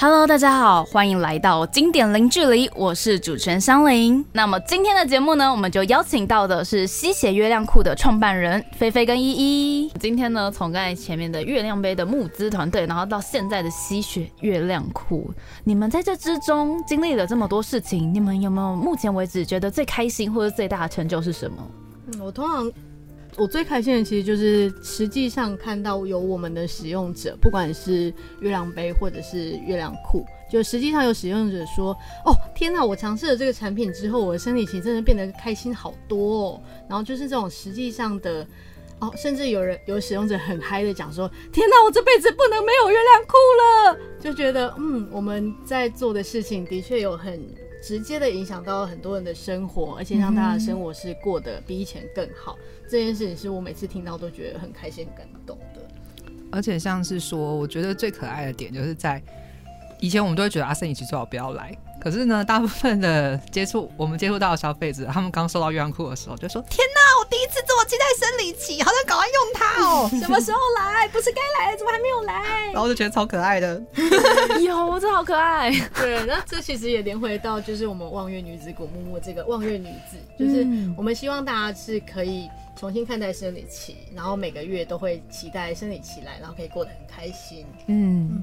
Hello，大家好，欢迎来到经典零距离，我是主持人香菱。那么今天的节目呢，我们就邀请到的是吸血月亮裤的创办人菲菲跟依依。今天呢，从刚才前面的月亮杯的募资团队，然后到现在的吸血月亮裤，你们在这之中经历了这么多事情，你们有没有目前为止觉得最开心或者最大的成就是什么？嗯，我通常。我最开心的其实就是实际上看到有我们的使用者，不管是月亮杯或者是月亮裤，就实际上有使用者说：“哦，天哪！我尝试了这个产品之后，我的生理期真的变得开心好多哦。”然后就是这种实际上的哦，甚至有人有使用者很嗨的讲说：“天哪！我这辈子不能没有月亮裤了。”就觉得嗯，我们在做的事情的确有很。直接的影响到很多人的生活，而且让大家的生活是过得比以前更好。这件事情是我每次听到都觉得很开心、很感动的。而且像是说，我觉得最可爱的点就是在以前我们都会觉得阿森，你其实最好不要来。可是呢，大部分的接触我们接触到的消费者，他们刚收到月亮裤的时候，就说：“天哪，我第一次这期待生理期，好想赶快用它哦！什么时候来？不是该来了，怎么还没有来？”然后就觉得超可爱的。有，这好可爱。对，那这其实也连回到就是我们望月女子古木木这个望月女子，就是我们希望大家是可以重新看待生理期，然后每个月都会期待生理期来，然后可以过得很开心。嗯，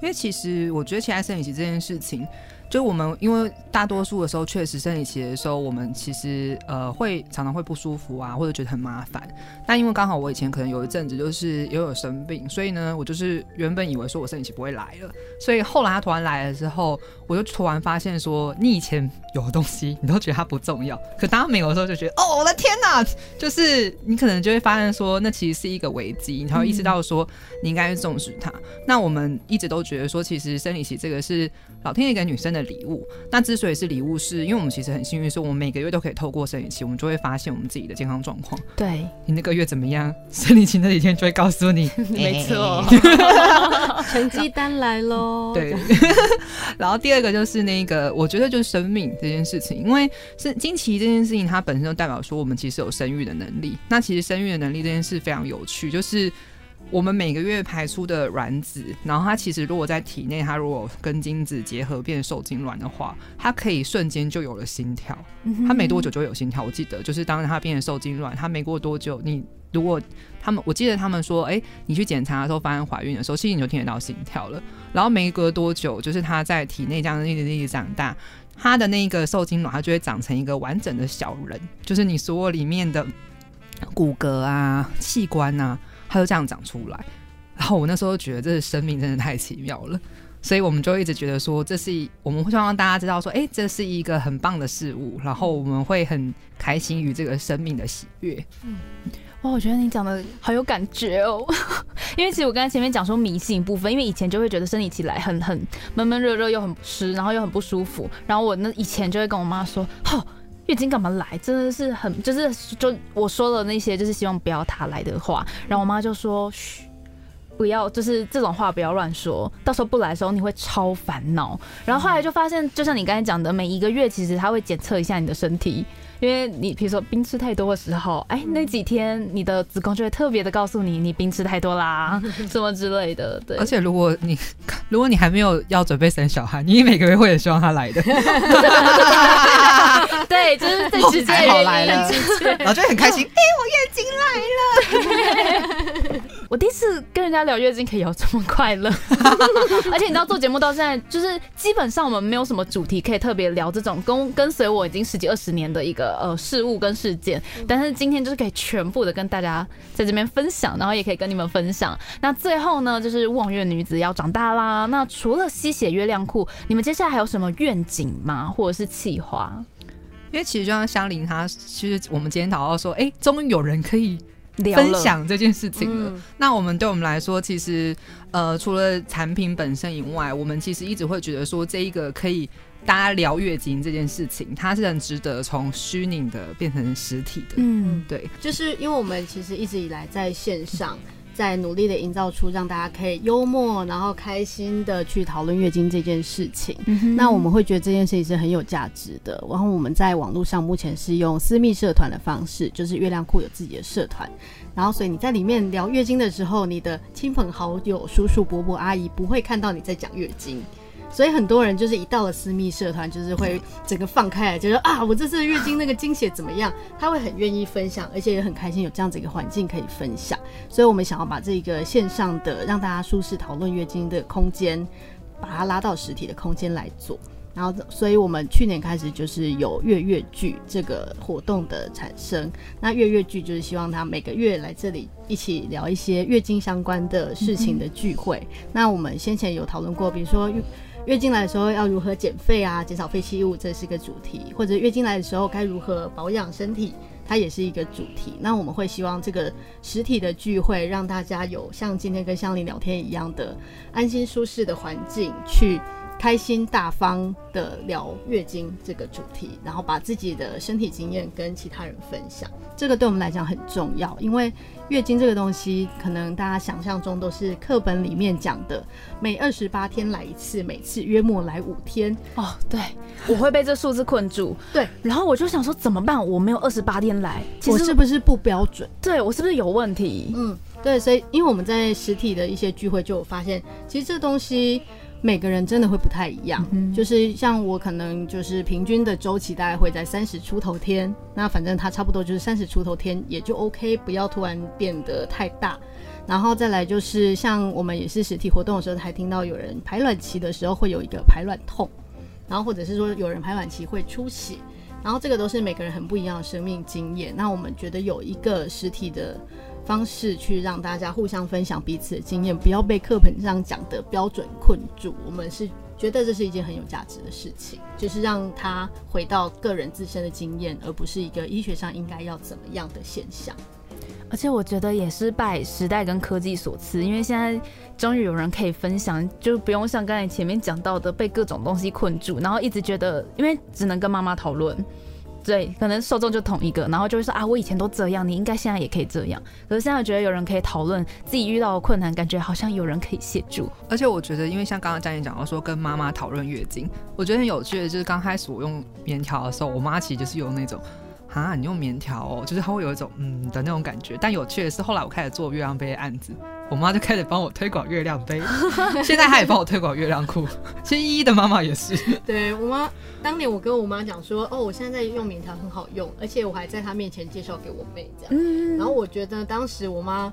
因为其实我觉得期待生理期这件事情。就我们，因为大多数的时候，确实生理期的时候，我们其实呃会常常会不舒服啊，或者觉得很麻烦。但因为刚好我以前可能有一阵子就是也有生病，所以呢，我就是原本以为说我生理期不会来了，所以后来他突然来了之后，我就突然发现说，你以前有的东西你都觉得它不重要，可当没有的时候就觉得，哦，我的天哪！就是你可能就会发现说，那其实是一个危机，你才会意识到说你应该重视它。那我们一直都觉得说，其实生理期这个是老天爷给女生的。礼物，那之所以是礼物，是因为我们其实很幸运，是我们每个月都可以透过生理期，我们就会发现我们自己的健康状况。对你那个月怎么样，生理期那几天就会告诉你。没错，成绩单来喽。对，然后第二个就是那个，我觉得就是生命这件事情，因为是经期这件事情，它本身就代表说我们其实有生育的能力。那其实生育的能力这件事非常有趣，就是。我们每个月排出的卵子，然后它其实如果在体内，它如果跟精子结合变受精卵的话，它可以瞬间就有了心跳。它没多久就有心跳。我记得就是当它变成受精卵，它没过多久，你如果他们，我记得他们说，哎，你去检查的时候发现怀孕的时候，其实你就听得到心跳了。然后没隔多久，就是它在体内这样一直一直长大，它的那个受精卵它就会长成一个完整的小人，就是你所有里面的骨骼啊、器官啊。它就这样长出来，然后我那时候觉得这是生命真的太奇妙了，所以我们就一直觉得说，这是我们会希望大家知道说，哎，这是一个很棒的事物，然后我们会很开心于这个生命的喜悦。嗯，哇，我觉得你讲的好有感觉哦，因为其实我刚才前面讲说迷信部分，因为以前就会觉得生理期来很很闷闷热热又很湿，然后又很不舒服，然后我那以前就会跟我妈说，吼。月经干嘛来？真的是很，就是就我说的那些，就是希望不要他来的话，然后我妈就说：“嘘，不要，就是这种话不要乱说，到时候不来的时候你会超烦恼。”然后后来就发现，就像你刚才讲的，每一个月其实他会检测一下你的身体。因为你比如说冰吃太多的时候，哎，那几天你的子宫就会特别的告诉你，你冰吃太多啦，什么之类的。对。而且如果你 如果你还没有要准备生小孩，你每个月会很希望他来的。对，就是最直接来了，然后就很开心，哎，我月经来了。我第一次跟人家聊月经可以聊这么快乐，而且你知道做节目到现在，就是基本上我们没有什么主题可以特别聊这种跟跟随我已经十几二十年的一个呃事物跟事件，但是今天就是可以全部的跟大家在这边分享，然后也可以跟你们分享。那最后呢，就是望月女子要长大啦。那除了吸血月亮裤，你们接下来还有什么愿景吗？或者是企划？因为其实就像香菱她，其实我们今天讨论说，哎，终于有人可以。分享这件事情了。那我们对我们来说，其实呃，除了产品本身以外，我们其实一直会觉得说，这一个可以大家聊月经这件事情，它是很值得从虚拟的变成实体的。嗯，对，就是因为我们其实一直以来在线上。在努力的营造出让大家可以幽默，然后开心的去讨论月经这件事情。那我们会觉得这件事情是很有价值的。然后我们在网络上目前是用私密社团的方式，就是月亮库有自己的社团。然后所以你在里面聊月经的时候，你的亲朋好友、叔叔伯伯、阿姨不会看到你在讲月经。所以很多人就是一到了私密社团，就是会整个放开来，就说啊，我这次月经那个经血怎么样？他会很愿意分享，而且也很开心有这样子一个环境可以分享。所以我们想要把这个线上的让大家舒适讨论月经的空间，把它拉到实体的空间来做。然后，所以我们去年开始就是有月月剧这个活动的产生。那月月剧就是希望他每个月来这里一起聊一些月经相关的事情的聚会。那我们先前有讨论过，比如说。月经来的时候要如何减肥啊，减少废弃物，这是一个主题；或者月经来的时候该如何保养身体，它也是一个主题。那我们会希望这个实体的聚会，让大家有像今天跟香菱聊天一样的安心舒适的环境去。开心大方的聊月经这个主题，然后把自己的身体经验跟其他人分享，这个对我们来讲很重要。因为月经这个东西，可能大家想象中都是课本里面讲的，每二十八天来一次，每次约莫来五天。哦，对，我会被这数字困住。对，然后我就想说怎么办？我没有二十八天来，我是不是不标准？对我是不是有问题？嗯，对，所以因为我们在实体的一些聚会就有发现，其实这东西。每个人真的会不太一样，就是像我可能就是平均的周期大概会在三十出头天，那反正它差不多就是三十出头天也就 OK，不要突然变得太大。然后再来就是像我们也是实体活动的时候，还听到有人排卵期的时候会有一个排卵痛，然后或者是说有人排卵期会出血，然后这个都是每个人很不一样的生命经验。那我们觉得有一个实体的。方式去让大家互相分享彼此的经验，不要被课本上讲的标准困住。我们是觉得这是一件很有价值的事情，就是让他回到个人自身的经验，而不是一个医学上应该要怎么样的现象。而且我觉得也是拜时代跟科技所赐，因为现在终于有人可以分享，就不用像刚才前面讲到的被各种东西困住，然后一直觉得因为只能跟妈妈讨论。对，可能受众就同一个，然后就会说啊，我以前都这样，你应该现在也可以这样。可是现在觉得有人可以讨论自己遇到的困难，感觉好像有人可以协助。而且我觉得，因为像刚刚嘉燕讲到说跟妈妈讨论月经，我觉得很有趣的就是刚开始我用棉条的时候，我妈其实就是有那种。啊，你用棉条哦，就是它会有一种嗯的那种感觉。但有趣的是，后来我开始做月亮杯案子，我妈就开始帮我推广月亮杯，现在她也帮我推广月亮裤。其实依依的妈妈也是。对我妈，当年我跟我妈讲说，哦，我现在在用棉条很好用，而且我还在她面前介绍给我妹这样。嗯。然后我觉得当时我妈。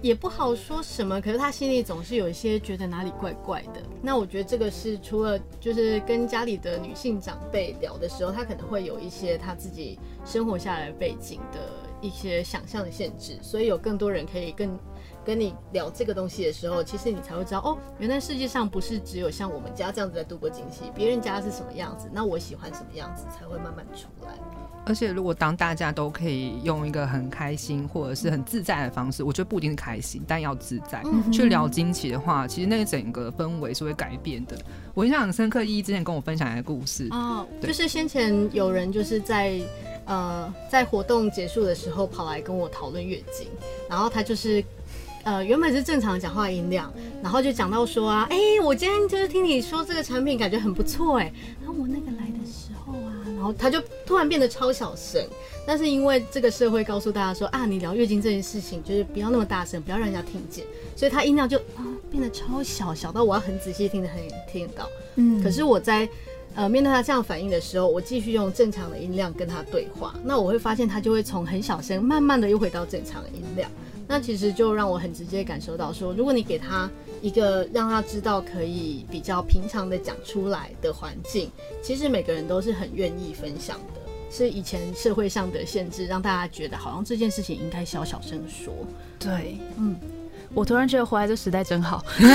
也不好说什么，可是他心里总是有一些觉得哪里怪怪的。那我觉得这个是除了就是跟家里的女性长辈聊的时候，他可能会有一些他自己生活下来背景的一些想象的限制，所以有更多人可以跟跟你聊这个东西的时候，其实你才会知道哦，原来世界上不是只有像我们家这样子在度过惊喜，别人家是什么样子，那我喜欢什么样子才会慢慢出来。而且，如果当大家都可以用一个很开心或者是很自在的方式，我觉得不一定是开心，但要自在去聊惊奇的话，其实那个整个氛围是会改变的。我印象很深刻，依依之前跟我分享一个故事哦，就是先前有人就是在呃在活动结束的时候跑来跟我讨论月经，然后他就是呃原本是正常讲话音量，然后就讲到说啊，哎，我今天就是听你说这个产品感觉很不错哎，然后我那个。然后他就突然变得超小声，但是因为这个社会告诉大家说啊，你聊月经这件事情就是不要那么大声，不要让人家听见，所以他音量就啊变得超小，小到我要很仔细听得很听得到。嗯，可是我在呃面对他这样反应的时候，我继续用正常的音量跟他对话，那我会发现他就会从很小声，慢慢的又回到正常的音量。那其实就让我很直接感受到说，如果你给他。一个让他知道可以比较平常的讲出来的环境，其实每个人都是很愿意分享的。是以前社会上的限制，让大家觉得好像这件事情应该小小声说。对，嗯。我突然觉得活在这时代真好，真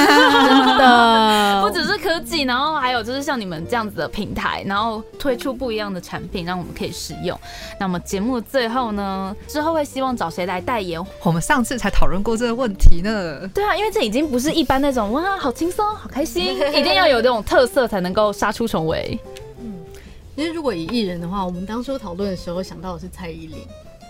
的不只是科技，然后还有就是像你们这样子的平台，然后推出不一样的产品，让我们可以使用。那么节目最后呢，之后会希望找谁来代言？我们上次才讨论过这个问题呢。对啊，因为这已经不是一般那种哇，好轻松，好开心，一定要有这种特色才能够杀出重围。嗯，其实如果以艺人的话，我们当初讨论的时候想到的是蔡依林。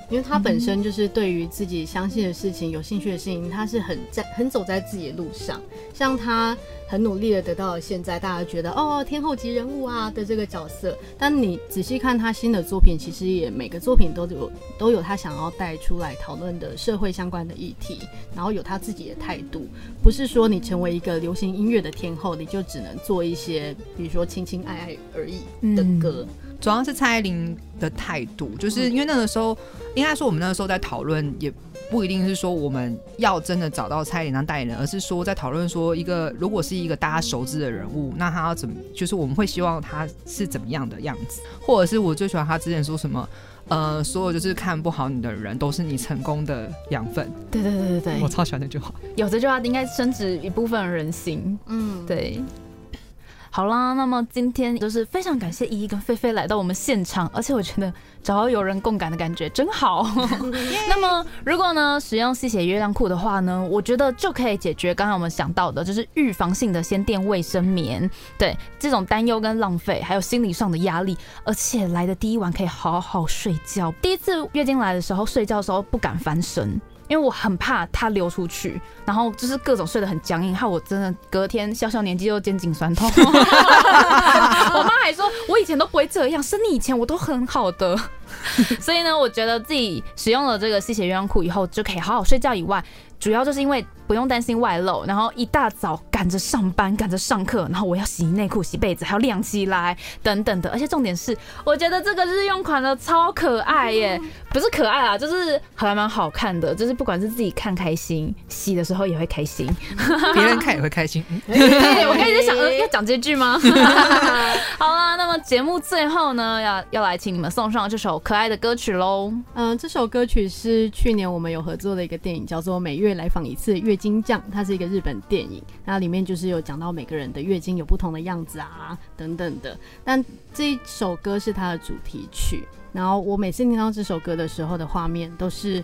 因为他本身就是对于自己相信的事情、有兴趣的事情，他是很在很走在自己的路上。像他很努力的得到了现在大家觉得哦天后级人物啊的这个角色，但你仔细看他新的作品，其实也每个作品都有都有他想要带出来讨论的社会相关的议题，然后有他自己的态度，不是说你成为一个流行音乐的天后，你就只能做一些比如说情情爱爱而已的歌。主要是蔡依林的态度，就是因为那个时候，应该说我们那个时候在讨论，也不一定是说我们要真的找到蔡依林当代言人，而是说在讨论说一个如果是一个大家熟知的人物，那他要怎么，就是我们会希望他是怎么样的样子，或者是我最喜欢他之前说什么，呃，所有就是看不好你的人都是你成功的养分。对对对对对，我超喜欢那句话。有这句话应该深植一部分人心。嗯，对。好啦，那么今天就是非常感谢依依跟菲菲来到我们现场，而且我觉得找到有人共感的感觉真好。那么如果呢使用吸血月亮裤的话呢，我觉得就可以解决刚才我们想到的，就是预防性的先垫卫生棉，对这种担忧跟浪费，还有心理上的压力，而且来的第一晚可以好好睡觉。第一次月经来的时候，睡觉的时候不敢翻身。因为我很怕它流出去，然后就是各种睡得很僵硬，害我真的隔天小小年纪就肩颈酸痛。我妈还说，我以前都不会这样，生你以前我都很好的。所以呢，我觉得自己使用了这个吸血鸳鸯裤以后，就可以好好睡觉以外。主要就是因为不用担心外漏，然后一大早赶着上班、赶着上课，然后我要洗内裤、洗被子，还要晾起来等等的。而且重点是，我觉得这个日用款的超可爱耶，不是可爱啊，就是还蛮好看的。就是不管是自己看开心，洗的时候也会开心，别人看也会开心。对 我开始想，要讲这句吗？好了，那么节目最后呢，要要来请你们送上这首可爱的歌曲喽。嗯，这首歌曲是去年我们有合作的一个电影，叫做《每月》。来访一次月经酱，它是一个日本电影，那里面就是有讲到每个人的月经有不同的样子啊，等等的。但这一首歌是它的主题曲，然后我每次听到这首歌的时候的画面都是。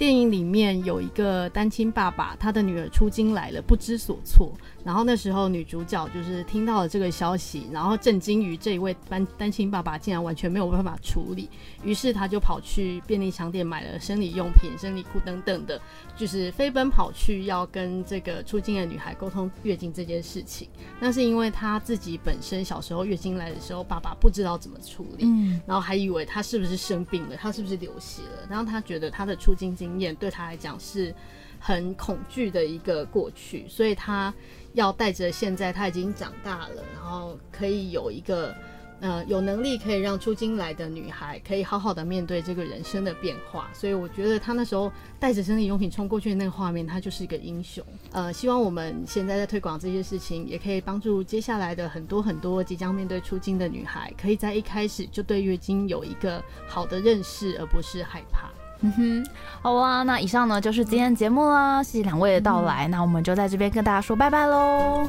电影里面有一个单亲爸爸，他的女儿出京来了，不知所措。然后那时候女主角就是听到了这个消息，然后震惊于这一位单单亲爸爸竟然完全没有办法处理，于是他就跑去便利商店买了生理用品、生理裤等等的，就是飞奔跑去要跟这个出京的女孩沟通月经这件事情。那是因为他自己本身小时候月经来的时候，爸爸不知道怎么处理，嗯然后还以为他是不是生病了，他是不是流血了，然后他觉得他的出京经。经验对他来讲是很恐惧的一个过去，所以他要带着现在他已经长大了，然后可以有一个呃有能力可以让出京来的女孩可以好好的面对这个人生的变化。所以我觉得他那时候带着生理用品冲过去的那个画面，他就是一个英雄。呃，希望我们现在在推广这些事情，也可以帮助接下来的很多很多即将面对出京的女孩，可以在一开始就对月经有一个好的认识，而不是害怕。嗯哼，好啊，那以上呢就是今天的节目啦，谢谢两位的到来，那我们就在这边跟大家说拜拜喽。